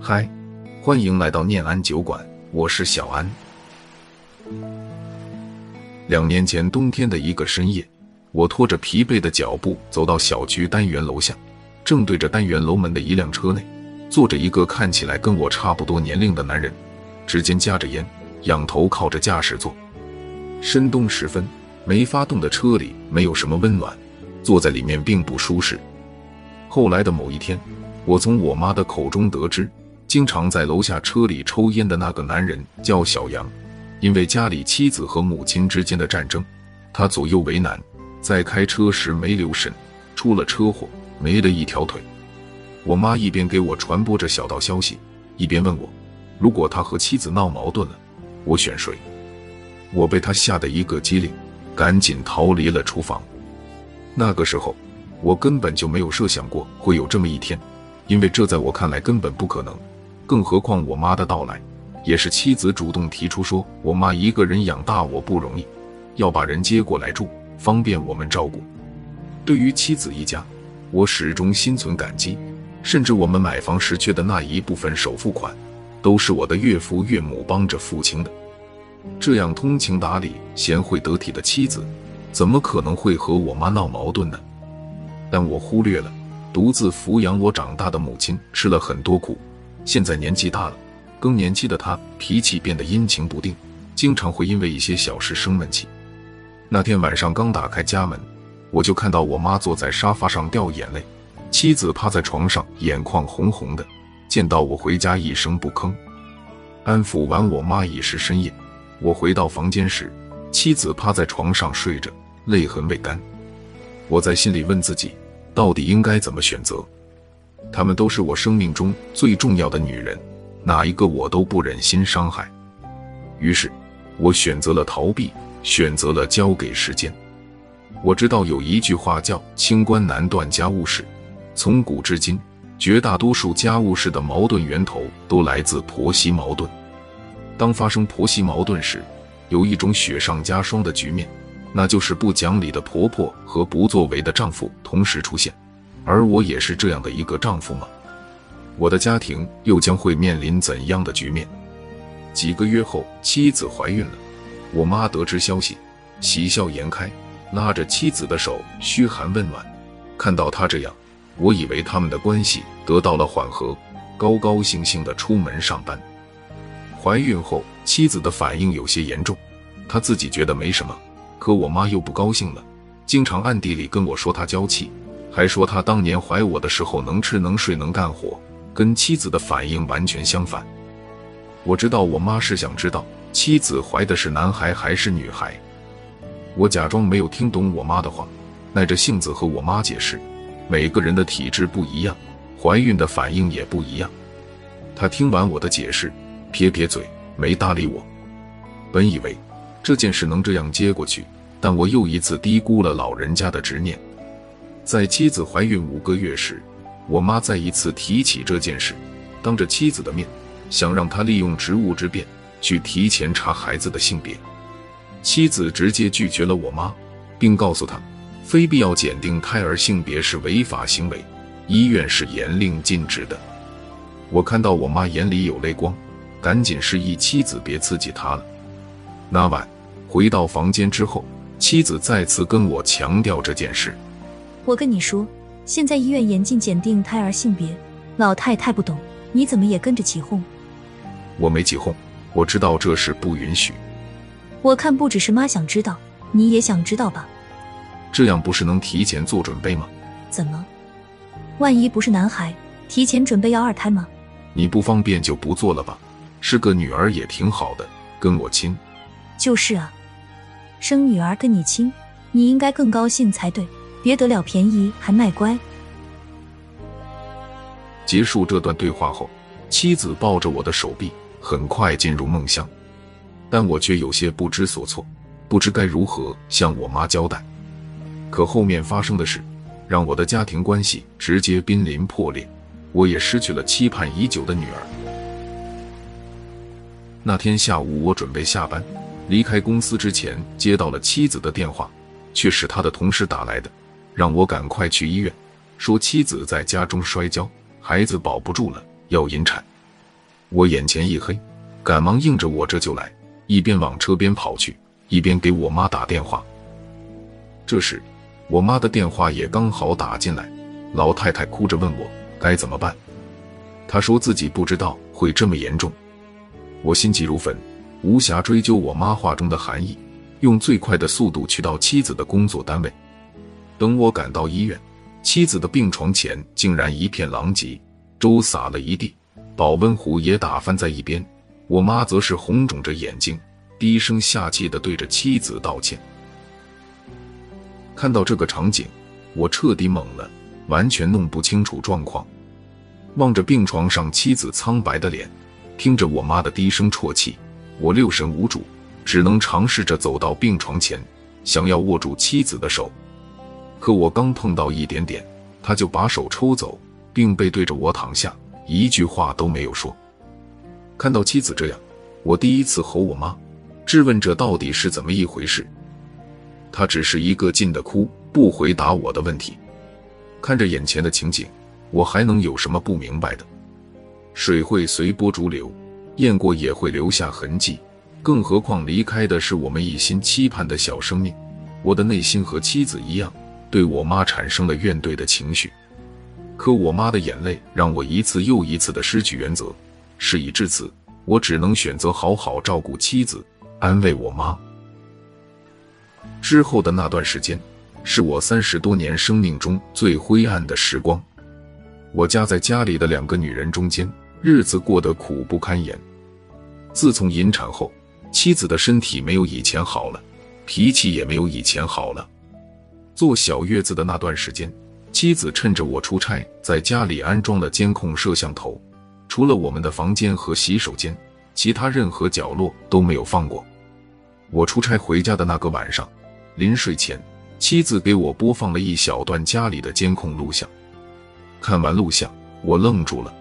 嗨，欢迎来到念安酒馆，我是小安。两年前冬天的一个深夜，我拖着疲惫的脚步走到小区单元楼下，正对着单元楼门的一辆车内，坐着一个看起来跟我差不多年龄的男人，指尖夹着烟，仰头靠着驾驶座。深冬时分，没发动的车里没有什么温暖，坐在里面并不舒适。后来的某一天，我从我妈的口中得知，经常在楼下车里抽烟的那个男人叫小杨。因为家里妻子和母亲之间的战争，他左右为难，在开车时没留神，出了车祸，没了一条腿。我妈一边给我传播着小道消息，一边问我，如果他和妻子闹矛盾了，我选谁？我被他吓得一个机灵，赶紧逃离了厨房。那个时候，我根本就没有设想过会有这么一天，因为这在我看来根本不可能，更何况我妈的到来。也是妻子主动提出说：“我妈一个人养大我不容易，要把人接过来住，方便我们照顾。”对于妻子一家，我始终心存感激，甚至我们买房时缺的那一部分首付款，都是我的岳父岳母帮着付清的。这样通情达理、贤惠得体的妻子，怎么可能会和我妈闹矛盾呢？但我忽略了，独自抚养我长大的母亲吃了很多苦，现在年纪大了。更年期的她脾气变得阴晴不定，经常会因为一些小事生闷气。那天晚上刚打开家门，我就看到我妈坐在沙发上掉眼泪，妻子趴在床上眼眶红红的。见到我回家一声不吭，安抚完我妈已是深夜。我回到房间时，妻子趴在床上睡着，泪痕未干。我在心里问自己，到底应该怎么选择？她们都是我生命中最重要的女人。哪一个我都不忍心伤害，于是，我选择了逃避，选择了交给时间。我知道有一句话叫“清官难断家务事”，从古至今，绝大多数家务事的矛盾源头都来自婆媳矛盾。当发生婆媳矛盾时，有一种雪上加霜的局面，那就是不讲理的婆婆和不作为的丈夫同时出现。而我也是这样的一个丈夫吗？我的家庭又将会面临怎样的局面？几个月后，妻子怀孕了。我妈得知消息，喜笑颜开，拉着妻子的手嘘寒问暖。看到她这样，我以为他们的关系得到了缓和，高高兴兴的出门上班。怀孕后，妻子的反应有些严重，她自己觉得没什么，可我妈又不高兴了，经常暗地里跟我说她娇气，还说她当年怀我的时候能吃能睡能干活。跟妻子的反应完全相反。我知道我妈是想知道妻子怀的是男孩还是女孩。我假装没有听懂我妈的话，耐着性子和我妈解释：每个人的体质不一样，怀孕的反应也不一样。她听完我的解释，撇撇嘴，没搭理我。本以为这件事能这样接过去，但我又一次低估了老人家的执念。在妻子怀孕五个月时。我妈再一次提起这件事，当着妻子的面，想让她利用职务之便去提前查孩子的性别。妻子直接拒绝了我妈，并告诉她，非必要检定胎儿性别是违法行为，医院是严令禁止的。我看到我妈眼里有泪光，赶紧示意妻子别刺激她了。那晚回到房间之后，妻子再次跟我强调这件事。我跟你说。现在医院严禁检定胎儿性别，老太太不懂，你怎么也跟着起哄？我没起哄，我知道这事不允许。我看不只是妈想知道，你也想知道吧？这样不是能提前做准备吗？怎么？万一不是男孩，提前准备要二胎吗？你不方便就不做了吧？是个女儿也挺好的，跟我亲。就是啊，生女儿跟你亲，你应该更高兴才对。别得了便宜还卖乖。结束这段对话后，妻子抱着我的手臂，很快进入梦乡，但我却有些不知所措，不知该如何向我妈交代。可后面发生的事，让我的家庭关系直接濒临破裂，我也失去了期盼已久的女儿。那天下午，我准备下班，离开公司之前，接到了妻子的电话，却是他的同事打来的。让我赶快去医院，说妻子在家中摔跤，孩子保不住了，要引产。我眼前一黑，赶忙应着我这就来，一边往车边跑去，一边给我妈打电话。这时，我妈的电话也刚好打进来，老太太哭着问我该怎么办。她说自己不知道会这么严重。我心急如焚，无暇追究我妈话中的含义，用最快的速度去到妻子的工作单位。等我赶到医院，妻子的病床前竟然一片狼藉，粥洒了一地，保温壶也打翻在一边。我妈则是红肿着眼睛，低声下气地对着妻子道歉。看到这个场景，我彻底懵了，完全弄不清楚状况。望着病床上妻子苍白的脸，听着我妈的低声啜泣，我六神无主，只能尝试着走到病床前，想要握住妻子的手。可我刚碰到一点点，他就把手抽走，并背对着我躺下，一句话都没有说。看到妻子这样，我第一次吼我妈，质问这到底是怎么一回事。她只是一个劲的哭，不回答我的问题。看着眼前的情景，我还能有什么不明白的？水会随波逐流，验过也会留下痕迹，更何况离开的是我们一心期盼的小生命。我的内心和妻子一样。对我妈产生了怨怼的情绪，可我妈的眼泪让我一次又一次的失去原则。事已至此，我只能选择好好照顾妻子，安慰我妈。之后的那段时间，是我三十多年生命中最灰暗的时光。我夹在家里的两个女人中间，日子过得苦不堪言。自从引产后，妻子的身体没有以前好了，脾气也没有以前好了。坐小月子的那段时间，妻子趁着我出差，在家里安装了监控摄像头，除了我们的房间和洗手间，其他任何角落都没有放过。我出差回家的那个晚上，临睡前，妻子给我播放了一小段家里的监控录像。看完录像，我愣住了。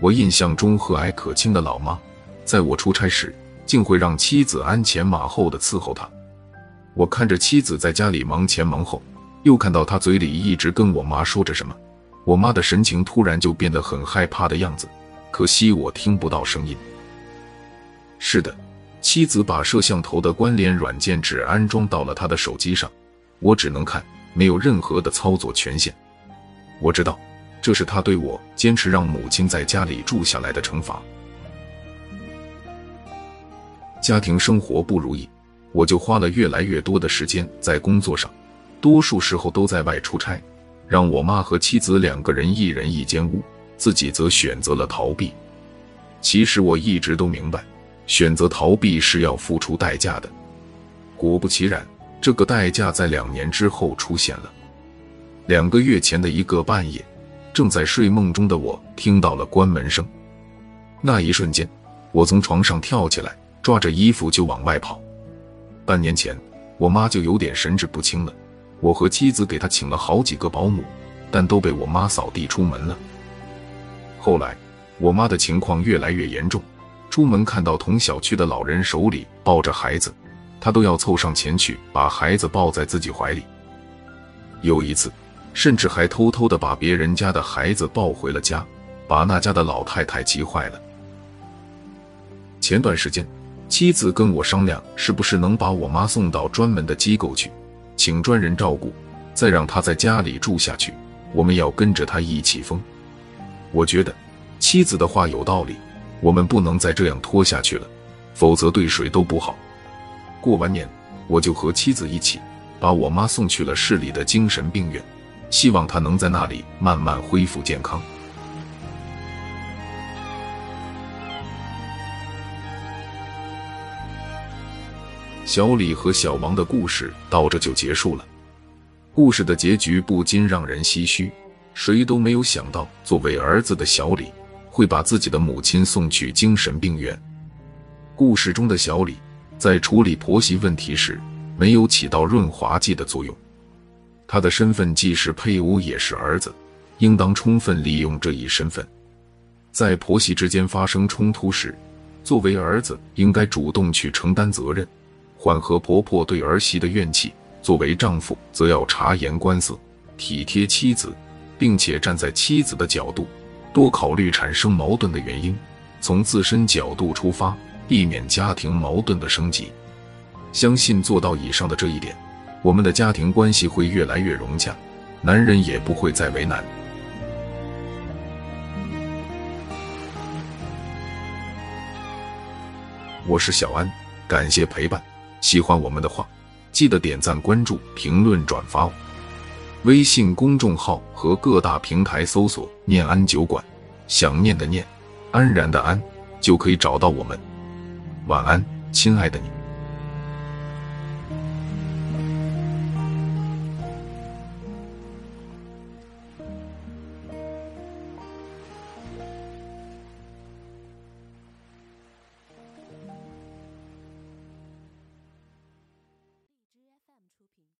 我印象中和蔼可亲的老妈，在我出差时，竟会让妻子鞍前马后的伺候她。我看着妻子在家里忙前忙后，又看到她嘴里一直跟我妈说着什么，我妈的神情突然就变得很害怕的样子。可惜我听不到声音。是的，妻子把摄像头的关联软件只安装到了她的手机上，我只能看，没有任何的操作权限。我知道，这是他对我坚持让母亲在家里住下来的惩罚。家庭生活不如意。我就花了越来越多的时间在工作上，多数时候都在外出差，让我妈和妻子两个人一人一间屋，自己则选择了逃避。其实我一直都明白，选择逃避是要付出代价的。果不其然，这个代价在两年之后出现了。两个月前的一个半夜，正在睡梦中的我听到了关门声，那一瞬间，我从床上跳起来，抓着衣服就往外跑。半年前，我妈就有点神志不清了。我和妻子给她请了好几个保姆，但都被我妈扫地出门了。后来，我妈的情况越来越严重，出门看到同小区的老人手里抱着孩子，她都要凑上前去把孩子抱在自己怀里。有一次，甚至还偷偷的把别人家的孩子抱回了家，把那家的老太太急坏了。前段时间。妻子跟我商量，是不是能把我妈送到专门的机构去，请专人照顾，再让她在家里住下去。我们要跟着她一起疯。我觉得妻子的话有道理，我们不能再这样拖下去了，否则对谁都不好。过完年，我就和妻子一起把我妈送去了市里的精神病院，希望他能在那里慢慢恢复健康。小李和小王的故事到这就结束了。故事的结局不禁让人唏嘘，谁都没有想到，作为儿子的小李会把自己的母亲送去精神病院。故事中的小李在处理婆媳问题时没有起到润滑剂的作用，他的身份既是配偶也是儿子，应当充分利用这一身份。在婆媳之间发生冲突时，作为儿子应该主动去承担责任。缓和婆婆对儿媳的怨气，作为丈夫则要察言观色，体贴妻子，并且站在妻子的角度，多考虑产生矛盾的原因，从自身角度出发，避免家庭矛盾的升级。相信做到以上的这一点，我们的家庭关系会越来越融洽，男人也不会再为难。我是小安，感谢陪伴。喜欢我们的话，记得点赞、关注、评论、转发哦。微信公众号和各大平台搜索“念安酒馆”，想念的念，安然的安，就可以找到我们。晚安，亲爱的你。